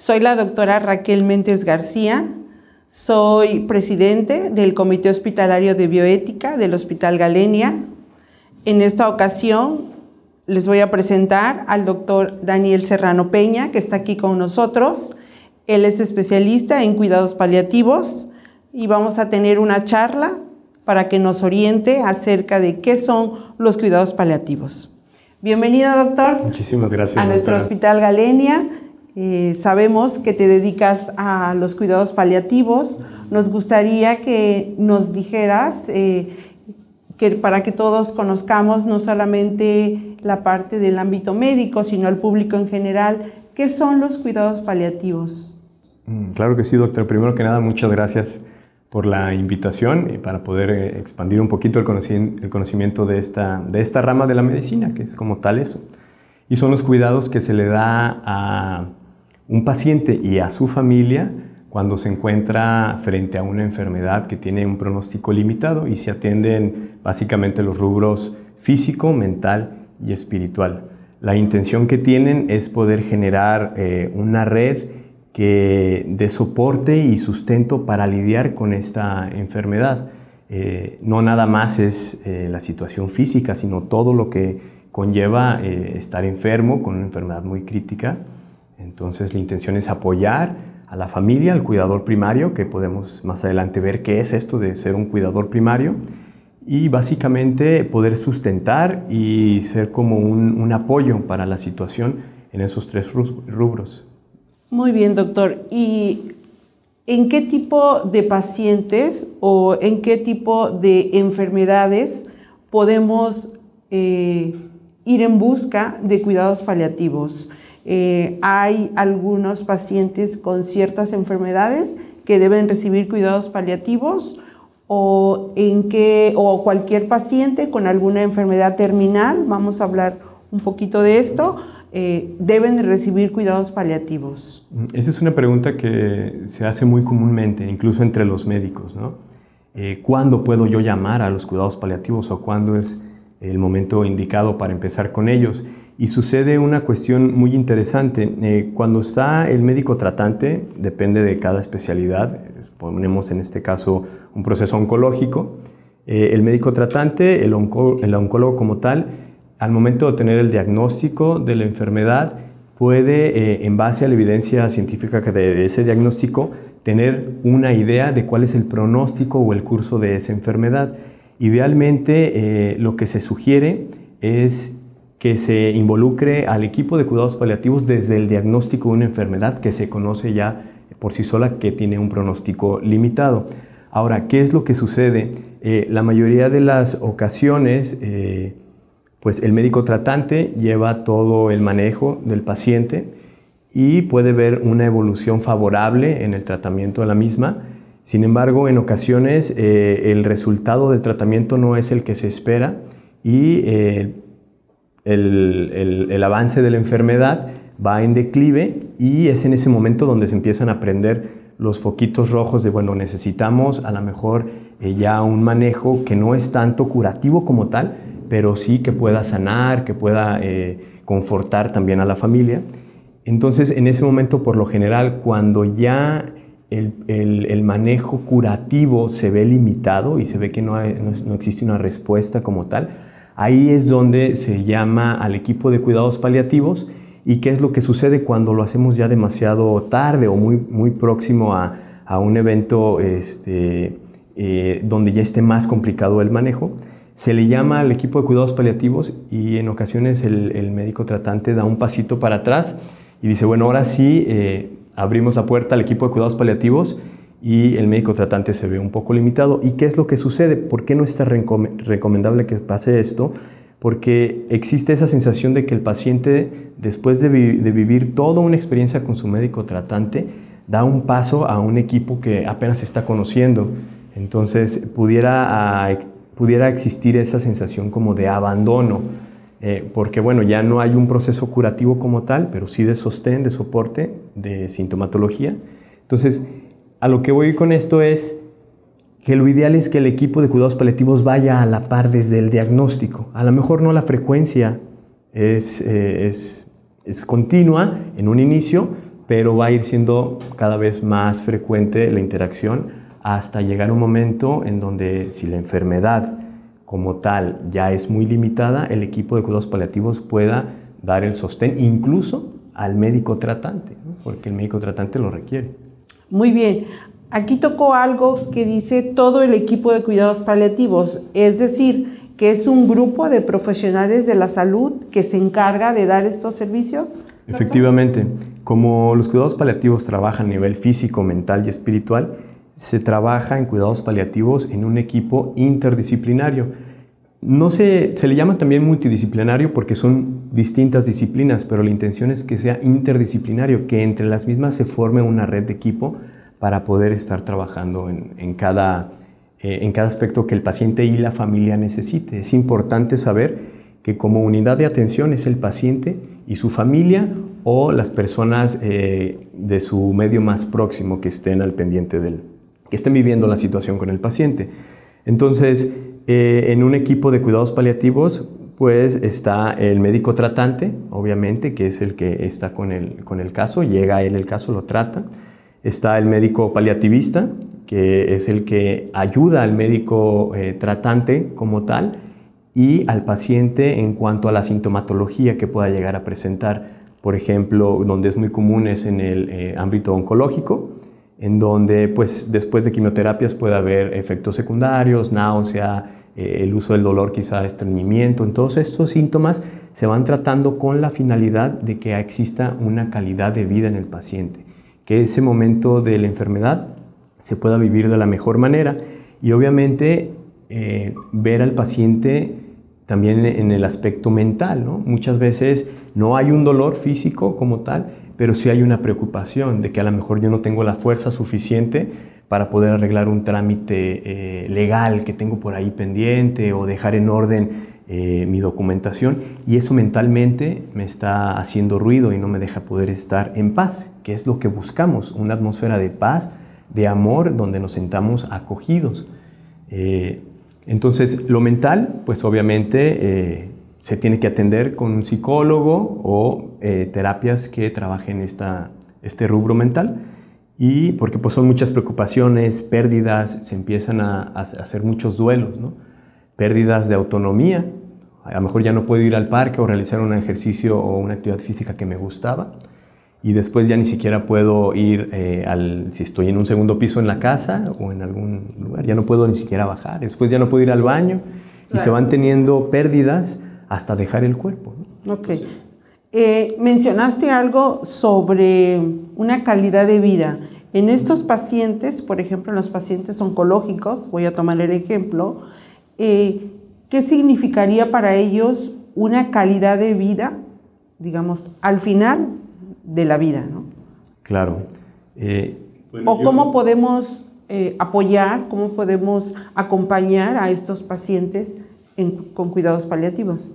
Soy la doctora Raquel Méndez García. Soy presidente del Comité Hospitalario de Bioética del Hospital Galenia. En esta ocasión les voy a presentar al doctor Daniel Serrano Peña, que está aquí con nosotros. Él es especialista en cuidados paliativos y vamos a tener una charla para que nos oriente acerca de qué son los cuidados paliativos. Bienvenido, doctor. Muchísimas gracias. A nuestro Hospital Galenia. Eh, sabemos que te dedicas a los cuidados paliativos. Nos gustaría que nos dijeras, eh, que para que todos conozcamos no solamente la parte del ámbito médico, sino el público en general, ¿qué son los cuidados paliativos? Mm, claro que sí, doctor. Primero que nada, muchas gracias por la invitación y para poder eh, expandir un poquito el conocimiento de esta, de esta rama de la medicina, que es como tal eso. Y son los cuidados que se le da a un paciente y a su familia cuando se encuentra frente a una enfermedad que tiene un pronóstico limitado y se atienden básicamente los rubros físico, mental y espiritual. La intención que tienen es poder generar eh, una red que de soporte y sustento para lidiar con esta enfermedad. Eh, no nada más es eh, la situación física, sino todo lo que conlleva estar enfermo con una enfermedad muy crítica. Entonces la intención es apoyar a la familia, al cuidador primario, que podemos más adelante ver qué es esto de ser un cuidador primario, y básicamente poder sustentar y ser como un, apoyo para la situación en esos tres rubros. Muy bien, doctor. ¿Y en qué tipo de pacientes o en qué tipo de enfermedades podemos eh, ir en busca de cuidados paliativos? Eh, hay algunos pacientes con ciertas enfermedades que deben recibir cuidados paliativos o en qué o cualquier paciente con alguna enfermedad terminal, vamos a hablar un poquito de esto, eh, deben recibir cuidados paliativos? Esa es una pregunta que se hace muy comúnmente, incluso entre los médicos. ¿no? Eh, ¿Cuándo puedo yo llamar a los cuidados paliativos o cuándo es el momento indicado para empezar con ellos? Y sucede una cuestión muy interesante. Eh, cuando está el médico tratante, depende de cada especialidad, ponemos en este caso un proceso oncológico, el médico tratante, el, el oncólogo como tal, al momento de tener el diagnóstico de la enfermedad, puede, eh, en base a la evidencia científica de ese diagnóstico, tener una idea de cuál es el pronóstico o el curso de esa enfermedad. Idealmente, eh, lo que se sugiere es que se involucre al equipo de cuidados paliativos desde el diagnóstico de una enfermedad que se conoce ya por sí sola que tiene un pronóstico limitado. Ahora, ¿qué es lo que sucede? Eh, la mayoría de las ocasiones, pues el médico tratante lleva todo el manejo del paciente y puede ver una evolución favorable en el tratamiento de la misma. Sin embargo, en ocasiones eh, el resultado del tratamiento no es el que se espera y eh, el, avance de la enfermedad va en declive y es en ese momento donde se empiezan a prender los foquitos rojos de, bueno, necesitamos a lo mejor eh, ya un manejo que no es tanto curativo como tal, pero sí que pueda sanar, que pueda eh, confortar también a la familia. Entonces, en ese momento, por lo general, cuando ya el, manejo curativo se ve limitado y se ve que no, no, existe una respuesta como tal, ahí es donde se llama al equipo de cuidados paliativos. Y qué es lo que sucede cuando lo hacemos ya demasiado tarde o muy, muy próximo a, un evento este, eh, donde ya esté más complicado el manejo se le llama al equipo de cuidados paliativos y en ocasiones el, médico tratante da un pasito para atrás y dice, bueno, ahora sí eh, abrimos la puerta al equipo de cuidados paliativos y el médico tratante se ve un poco limitado. ¿Y qué es lo que sucede? ¿Por qué no es recomendable que pase esto? porque existe esa sensación de que el paciente, después de, vivir toda una experiencia con su médico tratante, da un paso a un equipo que apenas está conociendo. Entonces pudiera, ah, pudiera existir esa sensación como de abandono, eh, porque bueno, ya no hay un proceso curativo como tal, pero sí de sostén, de soporte, de sintomatología. Entonces, a lo que voy con esto es que lo ideal es que el equipo de cuidados paliativos vaya a la par desde el diagnóstico. A lo mejor no la frecuencia es, eh, es, es continua en un inicio, pero va a ir siendo cada vez más frecuente la interacción hasta llegar a un momento en donde si la enfermedad como tal ya es muy limitada, el equipo de cuidados paliativos pueda dar el sostén incluso al médico tratante, porque el médico tratante lo requiere. Muy bien. Aquí tocó algo que dice todo el equipo de cuidados paliativos, es decir, que es un grupo de profesionales de la salud que se encarga de dar estos servicios. Efectivamente, como los cuidados paliativos trabajan a nivel físico, mental y espiritual, se trabaja en cuidados paliativos en un equipo interdisciplinario. No se, se le llama también multidisciplinario porque son distintas disciplinas, pero la intención es que sea interdisciplinario, que entre las mismas se forme una red de equipo para poder estar trabajando en, cada, eh, en cada aspecto que el paciente y la familia necesite. Es importante saber que como unidad de atención es el paciente y su familia o las personas eh, de su medio más próximo que estén al pendiente del, que estén viviendo la situación con el paciente. Entonces, eh, en un equipo de cuidados paliativos, pues está el médico tratante, obviamente, que es el que está con el, con el caso, llega a él el caso, lo trata. Está el médico paliativista, que es el que ayuda al médico eh, tratante como tal y al paciente en cuanto a la sintomatología que pueda llegar a presentar. Por ejemplo, donde es muy común es en el eh, ámbito oncológico, en donde pues, después de quimioterapias puede haber efectos secundarios, náusea, eh, el uso del dolor, quizá estreñimiento. En todos estos síntomas se van tratando con la finalidad de que exista una calidad de vida en el paciente que ese momento de la enfermedad se pueda vivir de la mejor manera y obviamente eh, ver al paciente también en el aspecto mental. ¿no? Muchas veces no hay un dolor físico como tal, pero sí hay una preocupación de que a lo mejor yo no tengo la fuerza suficiente para poder arreglar un trámite eh, legal que tengo por ahí pendiente o dejar en orden eh, mi documentación y eso mentalmente me está haciendo ruido y no me deja poder estar en paz, que es lo que buscamos, una atmósfera de paz, de amor, donde nos sentamos acogidos. Eh, entonces, lo mental, pues obviamente se tiene que atender con un psicólogo o terapias que trabajen esta, este rubro mental. Y porque pues son muchas preocupaciones, pérdidas, se empiezan a, a hacer muchos duelos, ¿no? pérdidas de autonomía, a lo mejor ya no puedo ir al parque o realizar un ejercicio o una actividad física que me gustaba. Y después ya ni siquiera puedo ir eh, al, si estoy en un segundo piso en la casa o en algún lugar, ya no puedo ni siquiera bajar. Después ya no puedo ir al baño y se van teniendo pérdidas hasta dejar el cuerpo. Ok. Eh, mencionaste algo sobre una calidad de vida. En estos pacientes, por ejemplo, en los pacientes oncológicos, voy a tomar el ejemplo, eh, ¿Qué significaría para ellos una calidad de vida, digamos, al final de la vida? ¿no? Claro. Eh, o cómo podemos eh, apoyar, cómo podemos acompañar a estos pacientes con cuidados paliativos.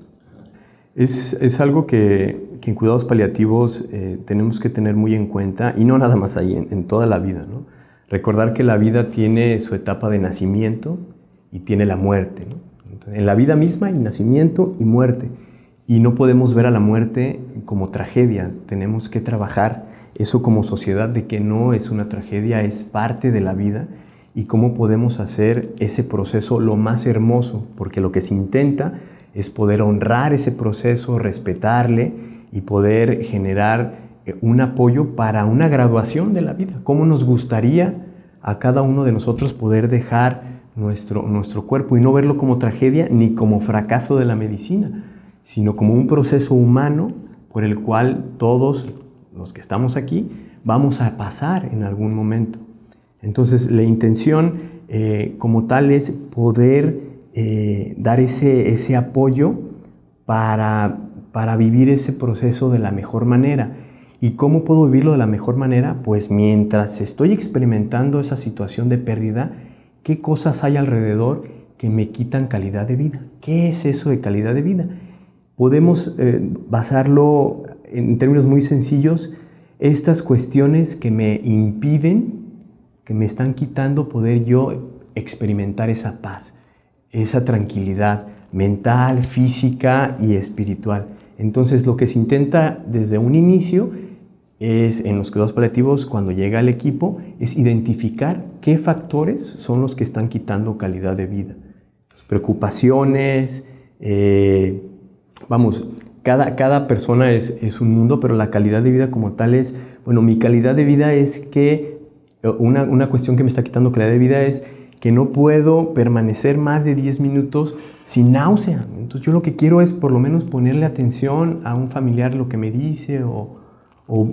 Es, algo que, en cuidados paliativos eh, tenemos que tener muy en cuenta, y no nada más ahí, en, toda la vida. ¿no? Recordar que la vida tiene su etapa de nacimiento y tiene la muerte. En la vida misma hay nacimiento y muerte. Y no podemos ver a la muerte como tragedia. Tenemos que trabajar eso como sociedad de que no es una tragedia, es parte de la vida. Y cómo podemos hacer ese proceso lo más hermoso. Porque lo que se intenta es poder honrar ese proceso, respetarle y poder generar eh, un apoyo para una graduación de la vida. ¿Cómo nos gustaría a cada uno de nosotros poder dejar nuestro, nuestro cuerpo y no verlo como tragedia ni como fracaso de la medicina, sino como un proceso humano por el cual todos los que estamos aquí vamos a pasar en algún momento. Entonces la intención eh, como tal es poder eh, dar ese, ese apoyo para, para vivir ese proceso de la mejor manera. ¿Y cómo puedo vivirlo de la mejor manera? Pues mientras estoy experimentando esa situación de pérdida, ¿qué cosas hay alrededor que me quitan calidad de vida? ¿Qué es eso de calidad de vida? Podemos eh, basarlo en términos muy sencillos, estas cuestiones que me impiden, que me están quitando poder yo experimentar esa paz, esa tranquilidad mental, física y espiritual. Entonces lo que se intenta desde un inicio es en los cuidados paliativos cuando llega el equipo es identificar qué factores son los que están quitando calidad de vida. preocupaciones, eh, vamos, cada, cada persona es, es, un mundo, pero la calidad de vida como tal es, bueno, mi calidad de vida es que, eh, una, una cuestión que me está quitando calidad de vida es que no puedo permanecer más de 10 minutos sin náusea. Entonces yo lo que quiero es por lo menos ponerle atención a un familiar lo que me dice o, o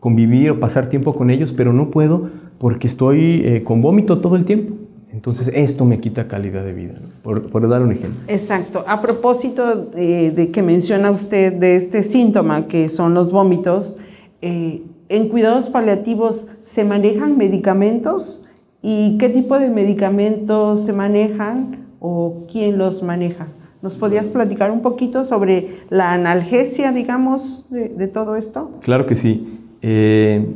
convivir o pasar tiempo con ellos, pero no puedo porque estoy eh, con vómito todo el tiempo. Entonces esto me quita calidad de vida, por, por, dar un ejemplo. Exacto. A propósito eh, de que menciona usted de este síntoma que son los vómitos, eh, ¿en cuidados paliativos se manejan medicamentos? ¿Y qué tipo de medicamentos se manejan o quién los maneja? ¿Nos podrías platicar un poquito sobre la analgesia, digamos, de, de todo esto? Claro que sí. Eh,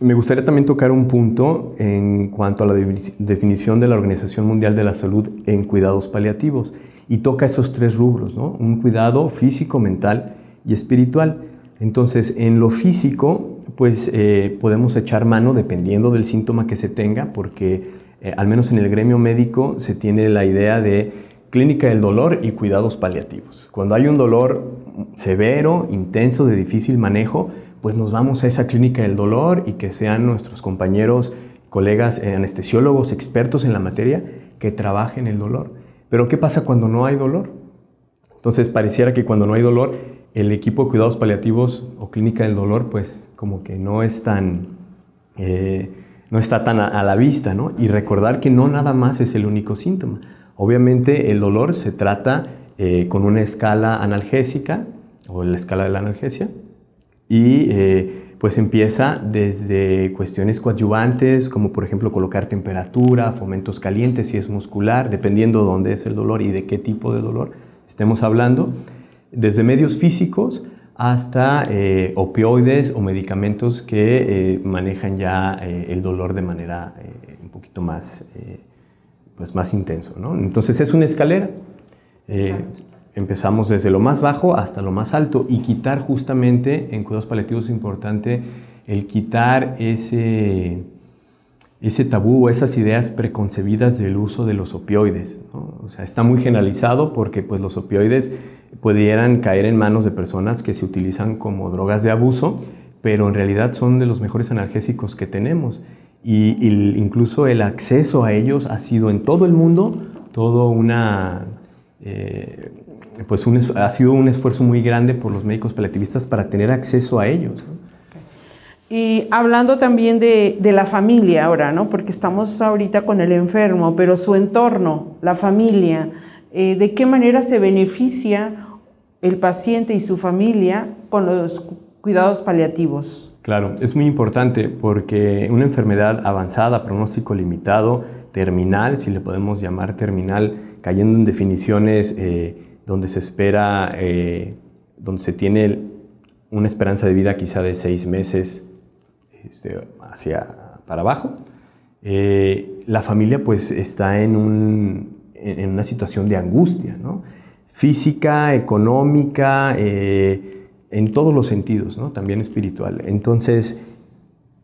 me gustaría también tocar un punto en cuanto a la definición de la Organización Mundial de la Salud en cuidados paliativos y toca esos tres rubros, ¿no? un cuidado físico, mental y espiritual. Entonces, en lo físico, pues eh, podemos echar mano dependiendo del síntoma que se tenga, porque eh, al menos en el gremio médico se tiene la idea de clínica del dolor y cuidados paliativos. Cuando hay un dolor severo, intenso, de difícil manejo, pues nos vamos a esa clínica del dolor y que sean nuestros compañeros, colegas eh, anestesiólogos, expertos en la materia, que trabajen el dolor. Pero ¿qué pasa cuando no hay dolor? Entonces pareciera que cuando no hay dolor, el equipo de cuidados paliativos o clínica del dolor, pues como que no es tan, eh, no está tan a, la vista, ¿no? Y recordar que no nada más es el único síntoma. Obviamente el dolor se trata eh, con una escala analgésica o la escala de la analgesia, y eh, pues empieza desde cuestiones coadyuvantes, como por ejemplo colocar temperatura, fomentos calientes si es muscular, dependiendo de dónde es el dolor y de qué tipo de dolor estemos hablando, desde medios físicos hasta eh, opioides o medicamentos que eh, manejan ya el dolor de manera un poquito más, pues más intenso. ¿no? Entonces es una escalera. Empezamos desde lo más bajo hasta lo más alto y quitar justamente en cuidados paliativos es importante el quitar ese, ese tabú o esas ideas preconcebidas del uso de los opioides. O sea, está muy generalizado porque pues, los opioides pudieran caer en manos de personas que se utilizan como drogas de abuso, pero en realidad son de los mejores analgésicos que tenemos. Y, incluso el acceso a ellos ha sido en todo el mundo todo una... Eh, pues ha sido un esfuerzo muy grande por los médicos paliativistas para tener acceso a ellos. Y hablando también de, la familia ahora, ¿no? Porque estamos ahorita con el enfermo, pero su entorno, la familia, eh, ¿de qué manera se beneficia el paciente y su familia con los cuidados paliativos? Claro, es muy importante porque una enfermedad avanzada, pronóstico limitado, terminal, si le podemos llamar terminal, cayendo en definiciones eh, donde se espera, eh, donde se tiene una esperanza de vida quizá de seis meses este, hacia para abajo, la familia pues está en, un, en, una situación de angustia, ¿no? física, económica, eh, en todos los sentidos, ¿no? también espiritual. Entonces,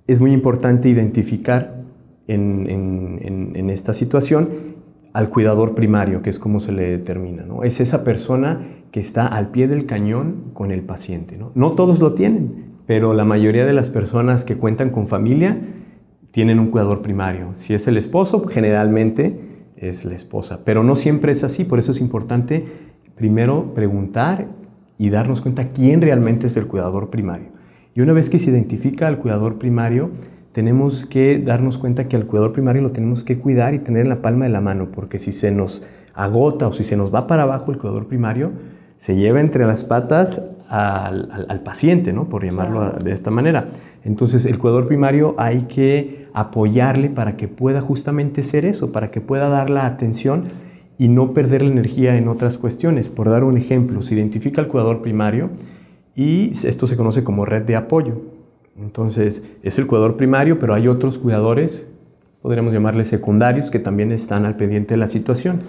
es muy importante identificar en, en, en, esta situación al cuidador primario, que es como se le determina. ¿no? Es esa persona que está al pie del cañón con el paciente. ¿no? no todos lo tienen, pero la mayoría de las personas que cuentan con familia tienen un cuidador primario. Si es el esposo, generalmente es la esposa, pero no siempre es así, por eso es importante primero preguntar y darnos cuenta quién realmente es el cuidador primario. Y una vez que se identifica al cuidador primario, tenemos que darnos cuenta que al cuidador primario lo tenemos que cuidar y tener en la palma de la mano, porque si se nos agota o si se nos va para abajo el cuidador primario, se lleva entre las patas al, paciente, ¿no? por llamarlo de esta manera. Entonces, el cuidador primario hay que apoyarle para que pueda justamente ser eso, para que pueda dar la atención y no perder la energía en otras cuestiones. Por dar un ejemplo, se identifica el cuidador primario y esto se conoce como red de apoyo. Entonces, es el cuidador primario, pero hay otros cuidadores, podríamos llamarles secundarios, que también están al pendiente de la situación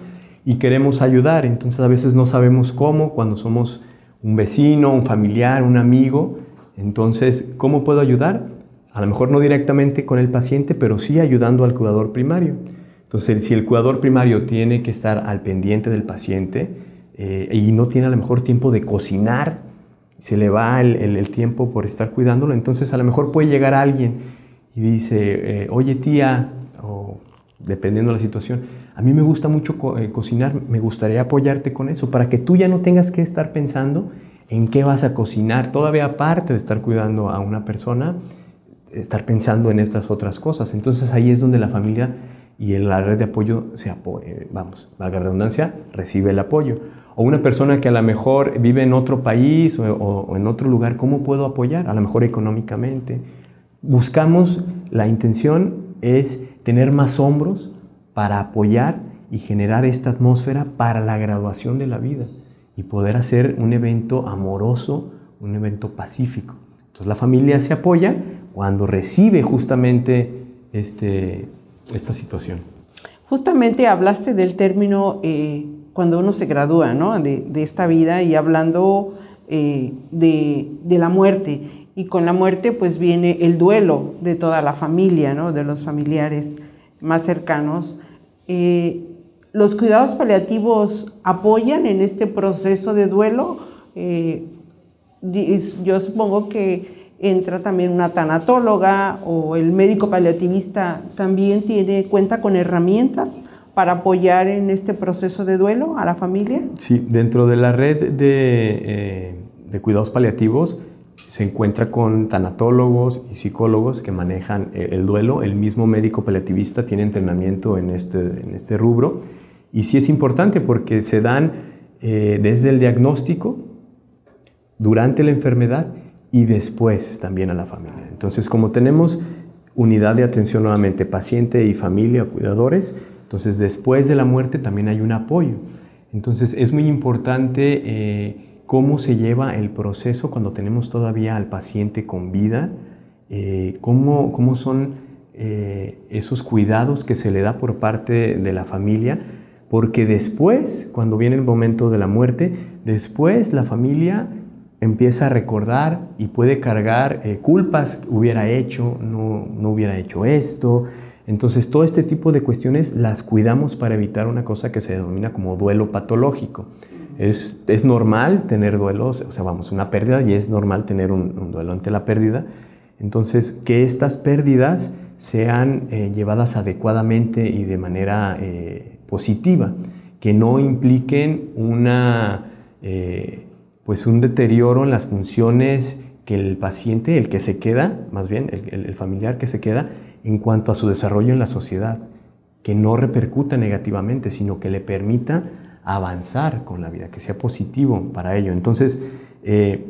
y queremos ayudar. Entonces, a veces no sabemos cómo cuando somos un vecino, un familiar, un amigo. Entonces, ¿cómo puedo ayudar? A lo mejor no directamente con el paciente, pero sí ayudando al cuidador primario. Entonces, si el cuidador primario tiene que estar al pendiente del paciente eh, y no tiene a lo mejor tiempo de cocinar, se le va el, tiempo por estar cuidándolo, entonces a lo mejor puede llegar alguien y dice, eh, oye tía, o dependiendo de la situación, a mí me gusta mucho eh, cocinar, me gustaría apoyarte con eso, para que tú ya no tengas que estar pensando en qué vas a cocinar, todavía aparte de estar cuidando a una persona, estar pensando en estas otras cosas. Entonces ahí es donde la familia y la red de apoyo se apoya, eh, vamos, valga redundancia, recibe el apoyo. O una persona que a lo mejor vive en otro país o en otro lugar, ¿cómo puedo apoyar? A lo mejor económicamente. Buscamos, la intención es tener más hombros para apoyar y generar esta atmósfera para la graduación de la vida y poder hacer un evento amoroso, un evento pacífico. Entonces la familia se apoya cuando recibe justamente este, esta situación. Justamente hablaste del término eh, cuando uno se gradúa ¿no? de, esta vida y hablando eh, de, de, la muerte. Y con la muerte pues viene el duelo de toda la familia, ¿no? de los familiares más cercanos. Eh, ¿Los cuidados paliativos apoyan en este proceso de duelo? Eh, yo supongo que entra también una tanatóloga o el médico paliativista también tiene cuenta con herramientas para apoyar en este proceso de duelo a la familia. Sí, dentro de la red de, eh, de cuidados paliativos se encuentra con tanatólogos y psicólogos que manejan eh, el duelo. El mismo médico paliativista tiene entrenamiento en este, en este rubro. Y sí es importante porque se dan eh, desde el diagnóstico, durante la enfermedad y después también a la familia. Entonces, como tenemos unidad de atención nuevamente, paciente y familia, cuidadores, entonces después de la muerte también hay un apoyo. Entonces, es muy importante... Eh, cómo se lleva el proceso cuando tenemos todavía al paciente con vida, eh, cómo, cómo, son eh, esos cuidados que se le da por parte de la familia, porque después, cuando viene el momento de la muerte, después la familia empieza a recordar y puede cargar eh, culpas, hubiera hecho, no, no hubiera hecho esto. Entonces, todo este tipo de cuestiones las cuidamos para evitar una cosa que se denomina como duelo patológico. Es, es, normal tener duelos, o sea, vamos, una pérdida y es normal tener un, duelo ante la pérdida. Entonces, que estas pérdidas sean eh, llevadas adecuadamente y de manera eh, positiva, que no impliquen una, eh, pues un deterioro en las funciones que el paciente, el que se queda, más bien el, el familiar que se queda, en cuanto a su desarrollo en la sociedad, que no repercuta negativamente, sino que le permita avanzar con la vida, que sea positivo para ello. Entonces, eh,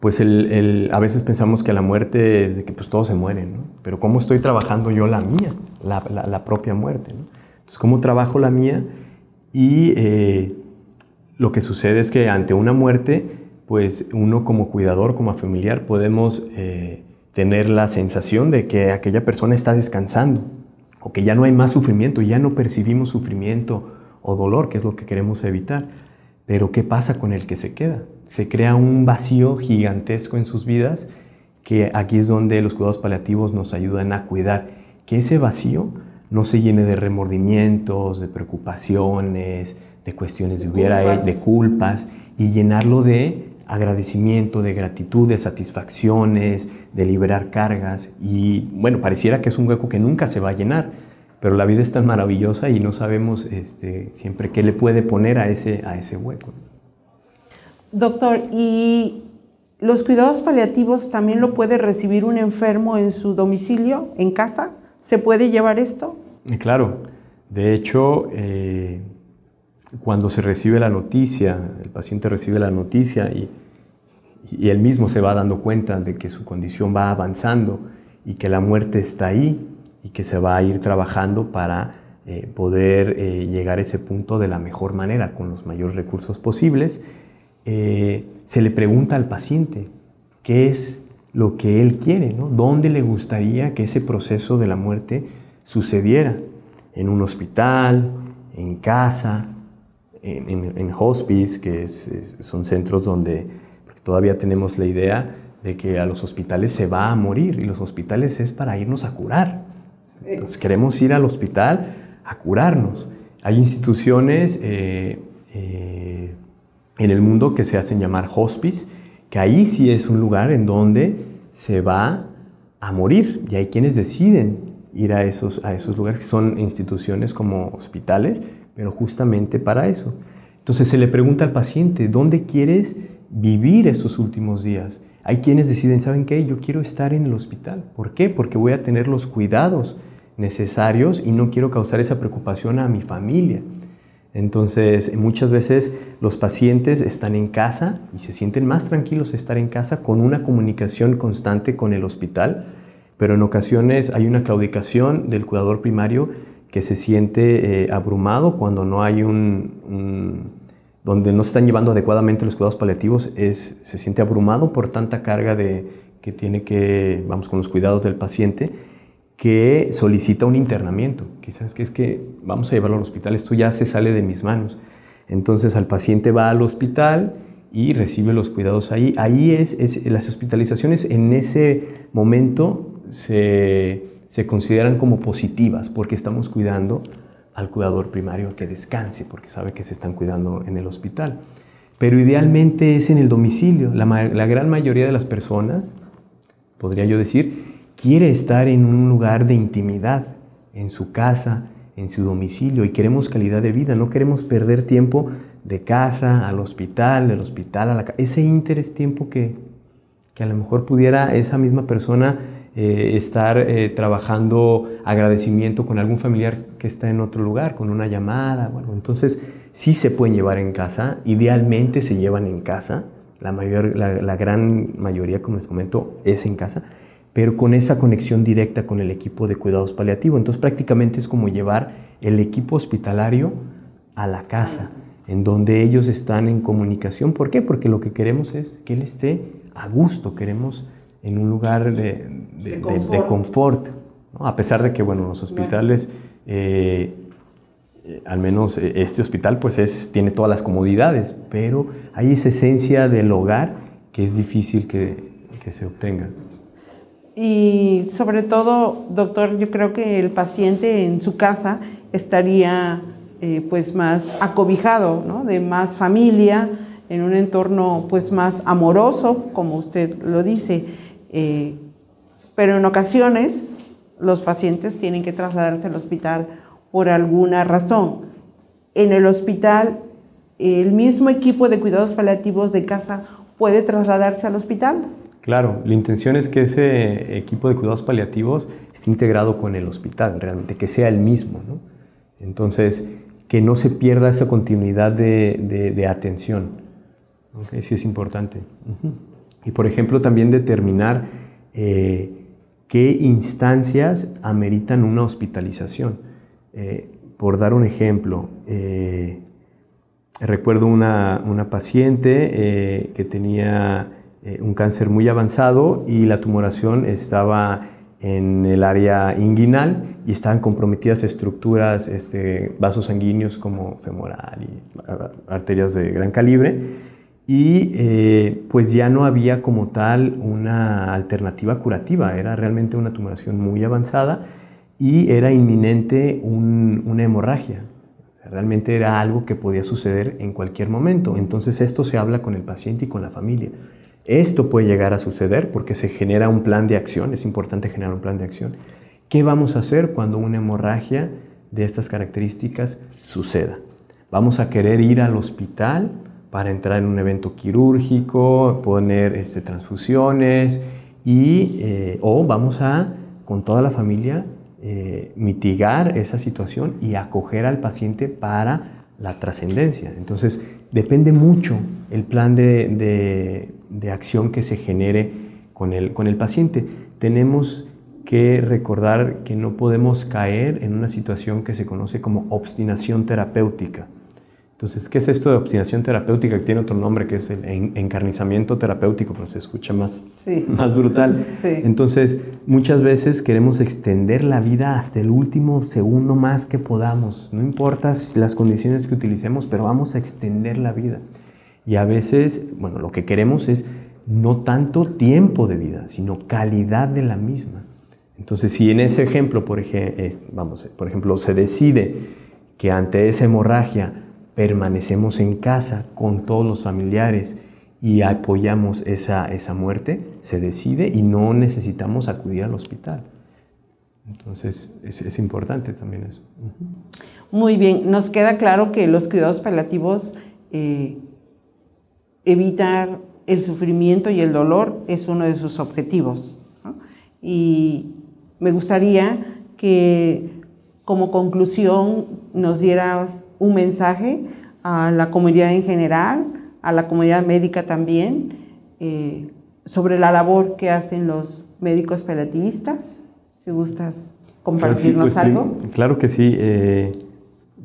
pues a veces pensamos que la muerte es de que pues todos se mueren, ¿no? Pero ¿cómo estoy trabajando yo la mía, la, propia muerte? ¿no? Entonces, ¿cómo trabajo la mía? Y eh, lo que sucede es que ante una muerte, pues uno como cuidador, como familiar, podemos eh, tener la sensación de que aquella persona está descansando o que ya no hay más sufrimiento, ya no percibimos sufrimiento o dolor, que es lo que queremos evitar. Pero ¿qué pasa con el que se queda? Se crea un vacío gigantesco en sus vidas que aquí es donde los cuidados paliativos nos ayudan a cuidar que ese vacío no se llene de remordimientos, de preocupaciones, de cuestiones de hubiera, de culpas y llenarlo de agradecimiento, de gratitud, de satisfacciones, de liberar cargas y bueno, pareciera que es un hueco que nunca se va a llenar pero la vida es tan maravillosa y no sabemos este, siempre qué le puede poner a ese, a ese hueco. Doctor, ¿y los cuidados paliativos también lo puede recibir un enfermo en su domicilio, en casa? ¿Se puede llevar esto? Claro, de hecho, eh, cuando se recibe la noticia, el paciente recibe la noticia y, y él mismo se va dando cuenta de que su condición va avanzando y que la muerte está ahí y que se va a ir trabajando para eh, poder eh, llegar a ese punto de la mejor manera, con los mayores recursos posibles, eh, se le pregunta al paciente qué es lo que él quiere, ¿no? ¿Dónde le gustaría que ese proceso de la muerte sucediera? ¿En un hospital? ¿En casa? ¿En, hospice? Que son centros donde todavía tenemos la idea de que a los hospitales se va a morir y los hospitales es para irnos a curar. Entonces queremos ir al hospital a curarnos. Hay instituciones eh, eh, en el mundo que se hacen llamar hospice, que ahí sí es un lugar en donde se va a morir y hay quienes deciden ir a esos, a esos lugares que son instituciones como hospitales, pero justamente para eso. Entonces se le pregunta al paciente, ¿dónde quieres vivir estos últimos días? Hay quienes deciden, ¿saben qué? Yo quiero estar en el hospital. ¿Por qué? Porque voy a tener los cuidados necesarios y no quiero causar esa preocupación a mi familia. Entonces, muchas veces los pacientes están en casa y se sienten más tranquilos de estar en casa con una comunicación constante con el hospital, pero en ocasiones hay una claudicación del cuidador primario que se siente eh, abrumado cuando no hay un, donde no se están llevando adecuadamente los cuidados paliativos, es, se siente abrumado por tanta carga de, que tiene que, vamos, con los cuidados del paciente que solicita un internamiento. Quizás que es que vamos a llevarlo al hospital, esto ya se sale de mis manos. Entonces al paciente va al hospital y recibe los cuidados ahí. Ahí es, las hospitalizaciones en ese momento se, se, consideran como positivas porque estamos cuidando al cuidador primario que descanse porque sabe que se están cuidando en el hospital. Pero idealmente es en el domicilio. La, gran mayoría de las personas, podría yo decir, quiere estar en un lugar de intimidad, en su casa, en su domicilio y queremos calidad de vida, no queremos perder tiempo de casa al hospital, del hospital a la casa. Ese interés tiempo que, que a lo mejor pudiera esa misma persona eh, estar eh, trabajando agradecimiento con algún familiar que está en otro lugar, con una llamada o. Entonces, sí se pueden llevar en casa, idealmente se llevan en casa, la, mayor, la, la gran mayoría, como les comento, es en casa, pero con esa conexión directa con el equipo de cuidados paliativos. Entonces prácticamente es como llevar el equipo hospitalario a la casa, en donde ellos están en comunicación. ¿Por qué? Porque lo que queremos es que él esté a gusto, queremos en un lugar de, de, confort, a pesar de que, bueno, los hospitales, eh, eh, al menos eh, este hospital, pues es, tiene todas las comodidades, pero hay esa esencia del hogar que es difícil que, que se obtenga. Y sobre todo, doctor, yo creo que el paciente en su casa estaría eh, pues más acobijado, ¿no? de más familia, en un entorno pues más amoroso, como usted lo dice. Eh, pero en ocasiones los pacientes tienen que trasladarse al hospital por alguna razón. En el hospital, el mismo equipo de cuidados paliativos de casa puede trasladarse al hospital. Claro, la intención es que ese equipo de cuidados paliativos esté integrado con el hospital, realmente, que sea el mismo. ¿no? Entonces, que no se pierda esa continuidad de, atención. ¿okay? Sí es importante. Y, por ejemplo, también determinar eh, qué instancias ameritan una hospitalización. Eh, por dar un ejemplo, eh, recuerdo una, una paciente que tenía un cáncer muy avanzado y la tumoración estaba en el área inguinal y estaban comprometidas estructuras, este, vasos sanguíneos como femoral y arterias de gran calibre. Y eh, pues ya no había como tal una alternativa curativa, era realmente una tumoración muy avanzada y era inminente una hemorragia. Realmente era algo que podía suceder en cualquier momento. Entonces esto se habla con el paciente y con la familia. Esto puede llegar a suceder porque se genera un plan de acción, es importante generar un plan de acción. ¿Qué vamos a hacer cuando una hemorragia de estas características suceda? Vamos a querer ir al hospital para entrar en un evento quirúrgico, poner este, transfusiones y, eh, o vamos a, con toda la familia, eh, mitigar esa situación y acoger al paciente para la trascendencia. Entonces, depende mucho el plan de, acción que se genere con el, con el paciente. Tenemos que recordar que no podemos caer en una situación que se conoce como obstinación terapéutica. Entonces, ¿qué es esto de obstinación terapéutica? Que tiene otro nombre, que es el encarnizamiento terapéutico, pero se escucha más, más brutal. Entonces, muchas veces queremos extender la vida hasta el último segundo más que podamos. No importa las condiciones que utilicemos, pero vamos a extender la vida. Y a veces, bueno, lo que queremos es no tanto tiempo de vida, sino calidad de la misma. Entonces, si en ese ejemplo, por, vamos, por ejemplo, se decide que ante esa hemorragia permanecemos en casa con todos los familiares y apoyamos esa, esa muerte, se decide y no necesitamos acudir al hospital. Entonces, es, importante también eso. Muy bien, nos queda claro que los cuidados paliativos, eh, evitar el sufrimiento y el dolor es uno de sus objetivos. Y me gustaría que como conclusión nos dieras un mensaje a la comunidad en general, a la comunidad médica también, eh, sobre la labor que hacen los médicos paliativistas. Si gustas compartirnos pues, algo. Claro que sí. Eh,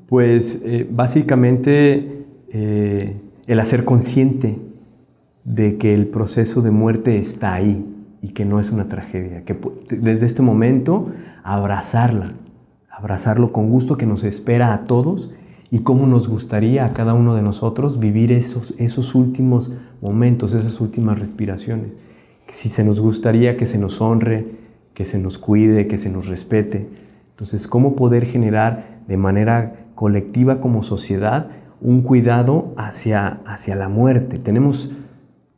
pues eh, básicamente el hacer consciente de que el proceso de muerte está ahí y que no es una tragedia, que desde este momento abrazarla, abrazarlo con gusto que nos espera a todos y cómo nos gustaría a cada uno de nosotros vivir esos, esos últimos momentos, esas últimas respiraciones. Si se nos gustaría que se nos honre, que se nos cuide, que se nos respete. Entonces, ¿cómo poder generar de manera colectiva como sociedad un cuidado hacia, hacia la muerte? Tenemos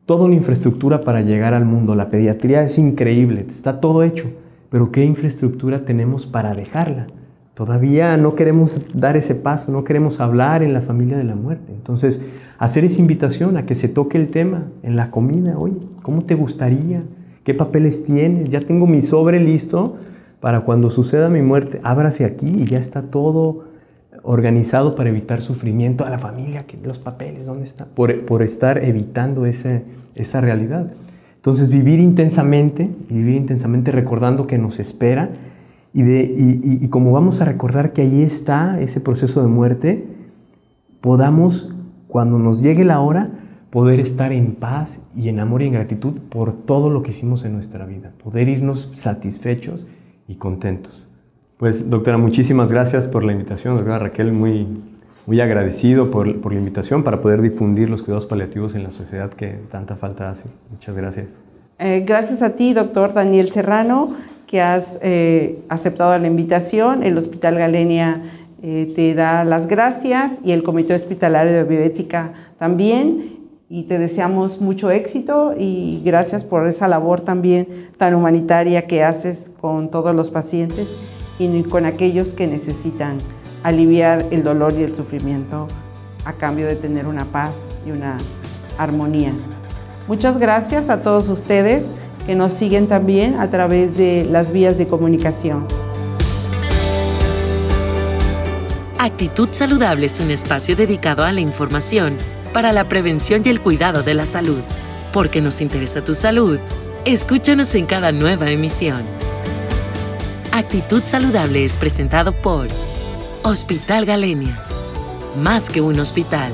toda una infraestructura para llegar al mundo. La pediatría es increíble, está todo hecho, pero ¿qué infraestructura tenemos para dejarla? Todavía no queremos dar ese paso, no queremos hablar en la familia de la muerte. Entonces, hacer esa invitación a que se toque el tema en la comida. Oye, ¿cómo te gustaría? ¿Qué papeles tienes? Ya tengo mi sobre listo para cuando suceda mi muerte. Ábrase aquí y ya está todo organizado para evitar sufrimiento a la familia, que los papeles, ¿dónde están? Por, por estar evitando ese, esa realidad. Entonces, vivir intensamente, vivir intensamente recordando que nos espera y, de, y, como vamos a recordar que ahí está ese proceso de muerte, podamos, cuando nos llegue la hora, poder estar en paz y en amor y en gratitud por todo lo que hicimos en nuestra vida, poder irnos satisfechos y contentos. Pues doctora, muchísimas gracias por la invitación, doctora Raquel, muy, muy agradecido por, por la invitación para poder difundir los cuidados paliativos en la sociedad que tanta falta hace. Muchas gracias. Eh, gracias a ti, doctor Daniel Serrano que has eh, aceptado la invitación. El Hospital Galenia eh, te da las gracias y el Comité Hospitalario de Bioética también. Y te deseamos mucho éxito y gracias por esa labor también tan humanitaria que haces con todos los pacientes y con aquellos que necesitan aliviar el dolor y el sufrimiento a cambio de tener una paz y una armonía. Muchas gracias a todos ustedes que nos siguen también a través de las vías de comunicación. Actitud Saludable es un espacio dedicado a la información para la prevención y el cuidado de la salud. Porque nos interesa tu salud, escúchanos en cada nueva emisión. Actitud Saludable es presentado por Hospital Galenia. Más que un hospital.